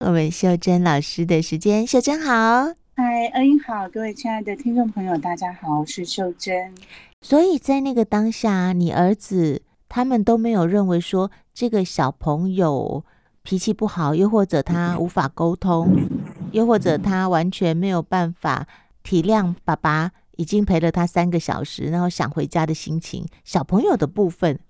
我们秀珍老师的时间，秀珍好，嗨，恩英好，各位亲爱的听众朋友，大家好，我是秀珍。所以在那个当下，你儿子他们都没有认为说这个小朋友脾气不好，又或者他无法沟通，又或者他完全没有办法体谅爸爸已经陪了他三个小时，然后想回家的心情。小朋友的部分，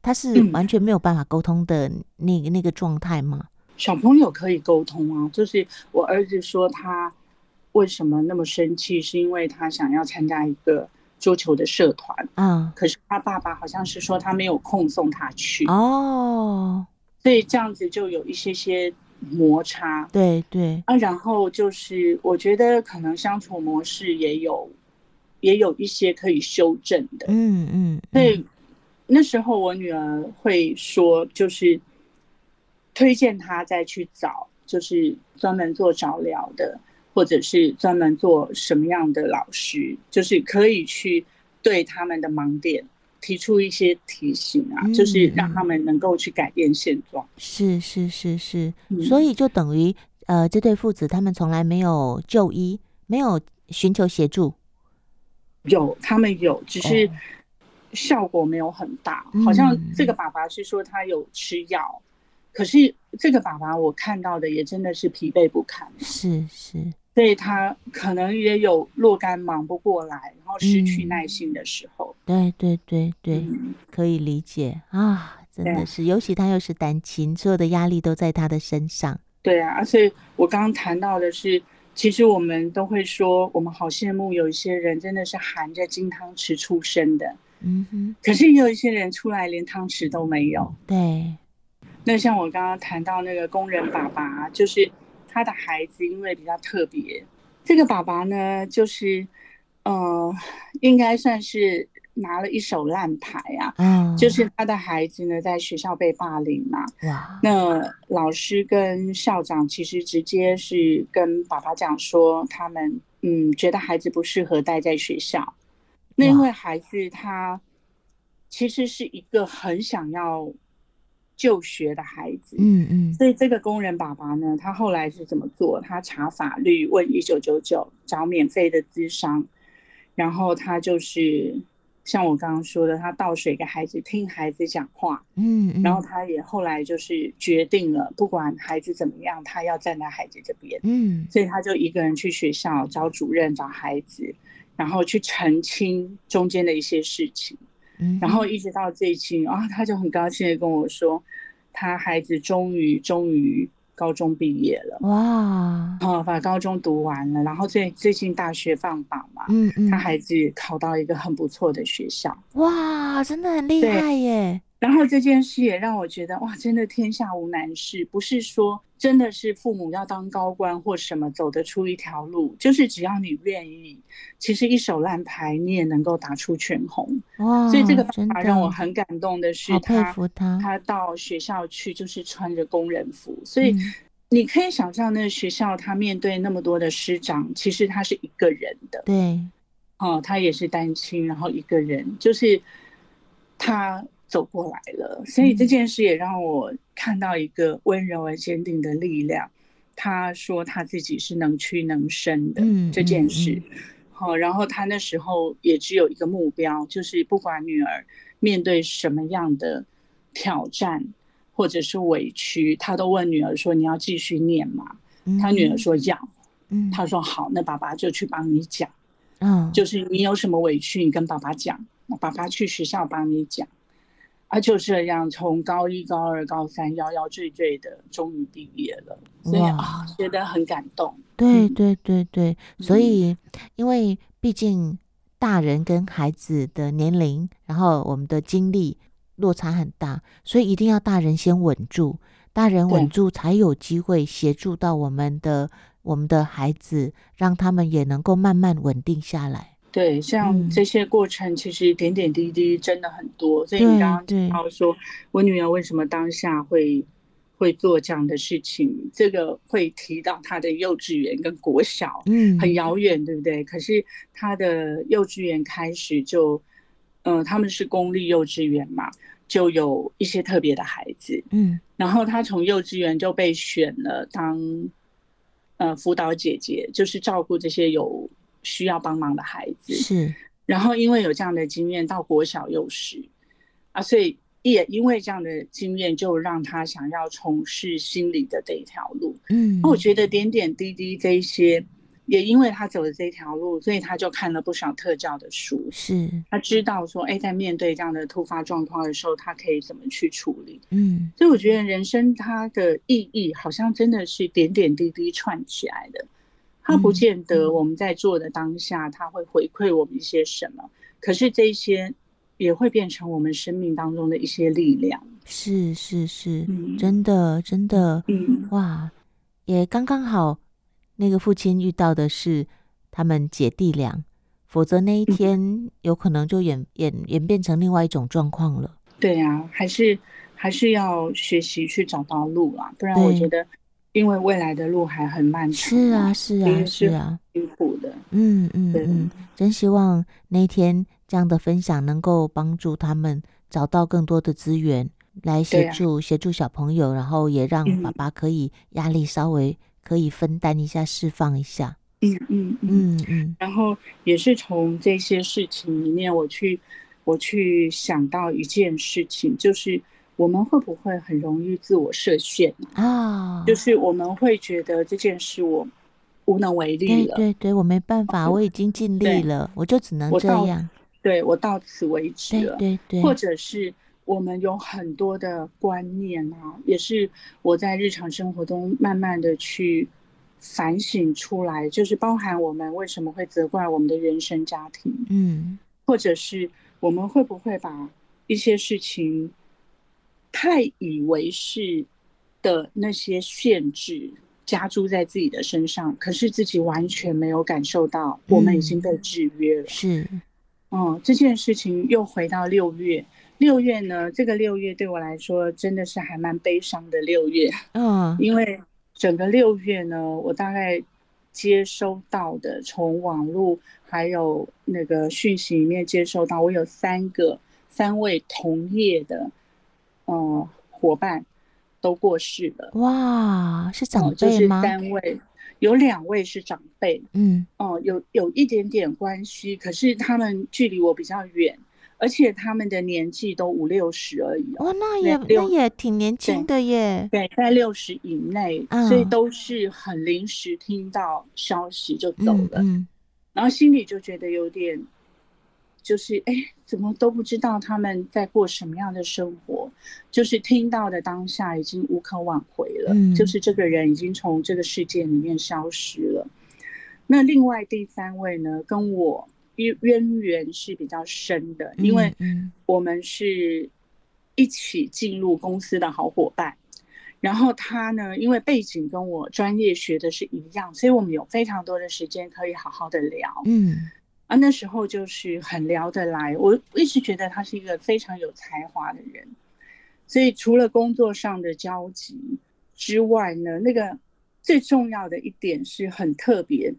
他是完全没有办法沟通的那个、嗯、那个状态吗？小朋友可以沟通啊，就是我儿子说他为什么那么生气，是因为他想要参加一个桌球的社团，嗯，可是他爸爸好像是说他没有空送他去哦，所以这样子就有一些些摩擦，对对。啊，然后就是我觉得可能相处模式也有也有一些可以修正的，嗯嗯，所以。那时候我女儿会说，就是推荐他再去找，就是专门做早疗的，或者是专门做什么样的老师，就是可以去对他们的盲点提出一些提醒啊，嗯、就是让他们能够去改变现状。是是是是，所以就等于呃，这对父子他们从来没有就医，没有寻求协助。有，他们有，只是。哦效果没有很大，好像这个爸爸是说他有吃药，嗯，可是这个爸爸我看到的也真的是疲惫不堪，是是，所以他可能也有若干忙不过来，然后失去耐心的时候。嗯、对对对对，嗯，可以理解啊，真的是，尤其他又是单亲，所有的压力都在他的身上。对啊，所以我刚刚谈到的是，其实我们都会说，我们好羡慕有一些人真的是含着金汤匙出生的。嗯哼，可是也有一些人出来连汤匙都没有。对，那像我刚刚谈到那个工人爸爸，就是他的孩子，因为比较特别，这个爸爸呢，就是呃，应该算是拿了一手烂牌啊。嗯，就是他的孩子呢，在学校被霸凌嘛。哇，那老师跟校长其实直接是跟爸爸讲说，他们嗯觉得孩子不适合待在学校。那位孩子他其实是一个很想要就学的孩子，嗯嗯，所以这个工人爸爸呢，他后来是怎么做？他查法律，问一九九九，找免费的咨商，然后他就是像我刚刚说的，他倒水给孩子，听孩子讲话，嗯，然后他也后来就是决定了，不管孩子怎么样，他要站在孩子这边，嗯，所以他就一个人去学校找主任，找孩子。然后去澄清中间的一些事情，嗯，然后一直到最近啊，他就很高兴的跟我说，他孩子终于终于高中毕业了，哇，啊，把高中读完了，然后最最近大学放榜嘛，嗯。嗯，他孩子考到一个很不错的学校，哇，真的很厉害耶。然后这件事也让我觉得，哇，真的天下无难事，不是说真的是父母要当高官或什么走得出一条路，就是只要你愿意，其实一手烂牌你也能够打出全红。哇，所以这个方法让我很感动的是他，他他，他到学校去就是穿着工人服，所以你可以想象那个学校他面对那么多的师长，其实他是一个人的，对，哦，他也是单亲，然后一个人，就是他。走过来了，所以这件事也让我看到一个温柔而坚定的力量。他说他自己是能屈能伸的这件事，好，然后他那时候也只有一个目标，就是不管女儿面对什么样的挑战或者是委屈，他都问女儿说：“你要继续念吗？”他女儿说：“要。”他说：“好，那爸爸就去帮你讲。”嗯，就是你有什么委屈，你跟爸爸讲，爸爸去学校帮你讲。他就这样，从高一、高二、高三，摇摇坠坠的，终于毕业了。所以啊，觉得很感动。对对对对，所以因为毕竟大人跟孩子的年龄，然后我们的经历落差很大，所以一定要大人先稳住，大人稳住才有机会协助到我们的我们的孩子，让他们也能够慢慢稳定下来。对，像这些过程，其实点点滴滴真的很多。嗯、所以你刚刚提到说，我女儿为什么当下会会做这样的事情，这个会提到她的幼稚园跟国小，嗯，很遥远，对不对？可是她的幼稚园开始就嗯、呃，他们是公立幼稚园嘛，就有一些特别的孩子，嗯，然后他从幼稚园就被选了当呃辅导姐姐，就是照顾这些有需要帮忙的孩子，是。然后因为有这样的经验，到国小幼师啊，所以也因为这样的经验，就让他想要从事心理的这一条路。嗯，那我觉得点点滴滴这一些，也因为他走的这条路，所以他就看了不少特教的书。是，他知道说，哎，在面对这样的突发状况的时候，他可以怎么去处理。嗯，所以我觉得人生它的意义，好像真的是点点滴滴串起来的。他不见得我们在做的当下，他会回馈我们一些什么，可是这些也会变成我们生命当中的一些力量。是是是，真的真的，嗯，哇，也刚刚好，那个父亲遇到的是他们姐弟俩，否则那一天有可能就演演演变成另外一种状况了。对呀，还是还是要学习去找到路啊，不然我觉得。因为未来的路还很漫长，是啊，是啊，是啊，辛苦的，嗯嗯嗯，真希望那天这样的分享能够帮助他们找到更多的资源来协助协助小朋友，然后也让爸爸可以压力稍微可以分担一下，释放一下，嗯嗯嗯嗯，然后也是从这些事情里面，我去我去想到一件事情，就是。我们会不会很容易自我设限啊？Oh. 就是我们会觉得这件事我无能为力了。对对对，我没办法，我已经尽力了，我就只能这样。对，我到此为止了。对对对，或者是我们有很多的观念啊，也是我在日常生活中慢慢的去反省出来，就是包含我们为什么会责怪我们的原生家庭，嗯，或者是我们会不会把一些事情。太以为是的那些限制加诸在自己的身上，可是自己完全没有感受到，我们已经被制约了。嗯、是，嗯，这件事情又回到六月，六月呢，这个六月对我来说真的是还蛮悲伤的六月。嗯，因为整个六月呢，我大概接收到的从网络还有那个讯息里面接收到，我有三个三位同业的。嗯，伙伴都过世了。哇，是长辈吗？就是三位，有两位是长辈。嗯，哦，有有一点点关系，可是他们距离我比较远，而且他们的年纪都五六十而已。哦，那也那也挺年轻的耶。对，在六十以内，嗯，所以都是很临时听到消息就走了。嗯，嗯，然后心里就觉得有点。就是哎，怎么都不知道他们在过什么样的生活？就是听到的当下已经无可挽回了，嗯，就是这个人已经从这个世界里面消失了。那另外第三位呢，跟我渊渊源是比较深的，因为我们是一起进入公司的好伙伴。然后他呢，因为背景跟我专业学的是一样，所以我们有非常多的时间可以好好的聊。嗯。啊，那时候就是很聊得来，我一直觉得他是一个非常有才华的人，所以除了工作上的交集之外呢，那个最重要的一点是很特别，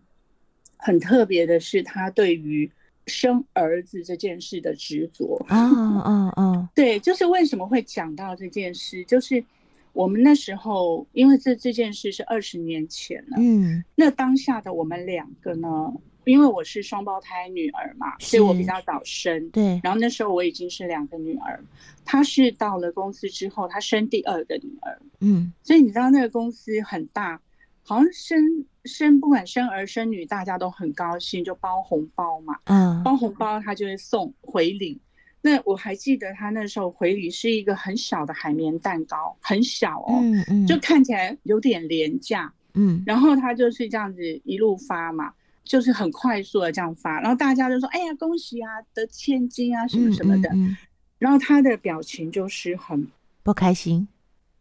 很特别的是他对于生儿子这件事的执着。啊啊啊！对，就是为什么会讲到这件事，就是我们那时候，因为这这件事是二十年前了，嗯，那当下的我们两个呢？因为我是双胞胎女儿嘛，所以我比较早生。对，然后那时候我已经是两个女儿，她是到了公司之后，她生第二个女儿。嗯，所以你知道那个公司很大，好像生生不管生儿生女，大家都很高兴，就包红包嘛。嗯，包红包他就会送回礼。那我还记得他那时候回礼是一个很小的海绵蛋糕，很小哦，嗯嗯，就看起来有点廉价。嗯，然后他就是这样子一路发嘛。就是很快速的这样发，然后大家就说：“哎呀，恭喜啊，得千金啊，什么什么的。嗯嗯嗯”然后他的表情就是很不开心，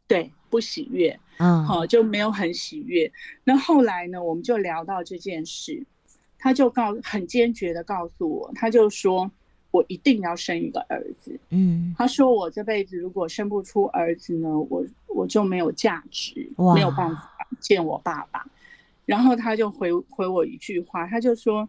对，不喜悦，嗯，好，就没有很喜悦。那后来呢，我们就聊到这件事，他就告很坚决的告诉我，他就说：“我一定要生一个儿子。”嗯，他说：“我这辈子如果生不出儿子呢，我我就没有价值，没有办法见我爸爸。”然后他就回回我一句话，他就说：“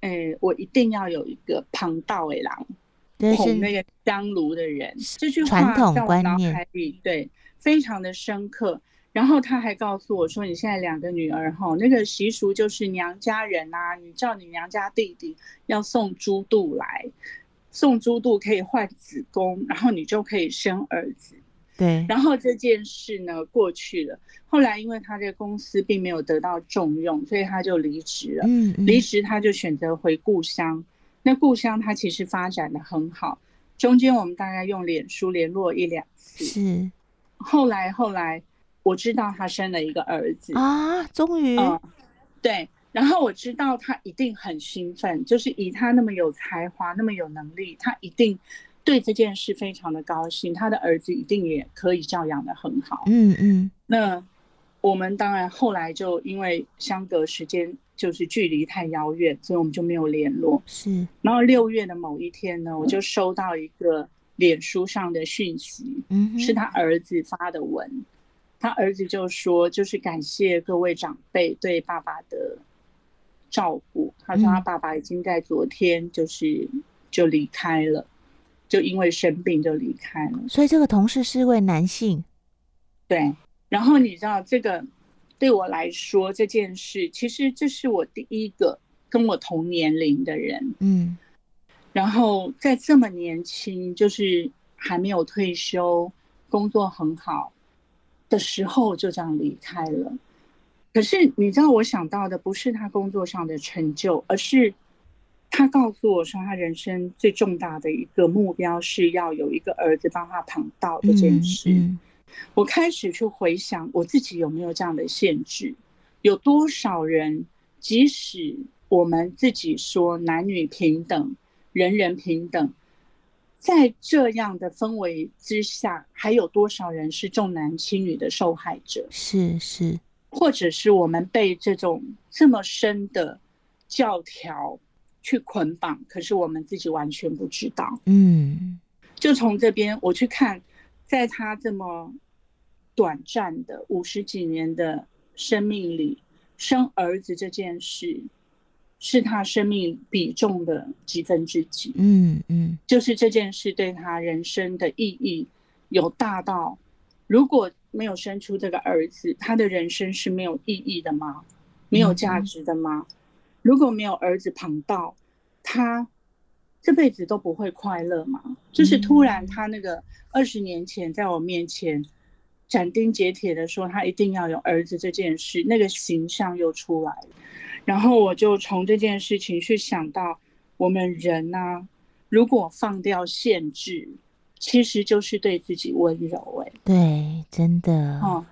哎、欸，我一定要有一个旁道的人，捧那个香炉的人。这句话传统在我脑海里，对，非常的深刻。然后他还告诉我说：“你现在两个女儿哈，那个习俗就是娘家人啊，你叫你娘家弟弟要送猪肚来，送猪肚可以换子宫，然后你就可以生儿子。”对。然后这件事呢过去了，后来因为他这个公司并没有得到重用，所以他就离职了。嗯。离职他就选择回故乡。那故乡他其实发展的很好，中间我们大概用脸书联络一两次。是。后来后来。我知道他生了一个儿子啊，终于、嗯，对，然后我知道他一定很兴奋，就是以他那么有才华、那么有能力，他一定对这件事非常的高兴，他的儿子一定也可以教养的很好。嗯嗯，那我们当然后来就因为相隔时间就是距离太遥远，所以我们就没有联络。是，然后六月的某一天呢，我就收到一个脸书上的讯息，嗯，是他儿子发的文。他儿子就说：“就是感谢各位长辈对爸爸的照顾。”他说：“他爸爸已经在昨天就是就离开了，就因为生病就离开了。”所以这个同事是位男性。对，然后你知道这个对我来说这件事，其实这是我第一个跟我同年龄的人。嗯，然后在这么年轻，就是还没有退休，工作很好。的时候就这样离开了，可是你知道，我想到的不是他工作上的成就，而是他告诉我说，他人生最重大的一个目标是要有一个儿子帮他捧稻这件事。嗯嗯。我开始去回想我自己有没有这样的限制，有多少人，即使我们自己说男女平等，人人平等。在这样的氛围之下，还有多少人是重男轻女的受害者？是是，或者是我们被这种这么深的教条去捆绑，可是我们自己完全不知道。嗯，就从这边我去看，在他这么短暂的五十几年的生命里，生儿子这件事。是他生命比重的几分之几？嗯嗯，就是这件事对他人生的意义有大到，如果没有生出这个儿子，他的人生是没有意义的吗？没有价值的吗？如果没有儿子旁道，他这辈子都不会快乐嘛？就是突然他那个二十年前在我面前斩钉截铁的说他一定要有儿子这件事，那个形象又出来了。然后我就从这件事情去想到，我们人呢、啊，如果放掉限制，其实就是对自己温柔、欸。哎，对，真的。哦，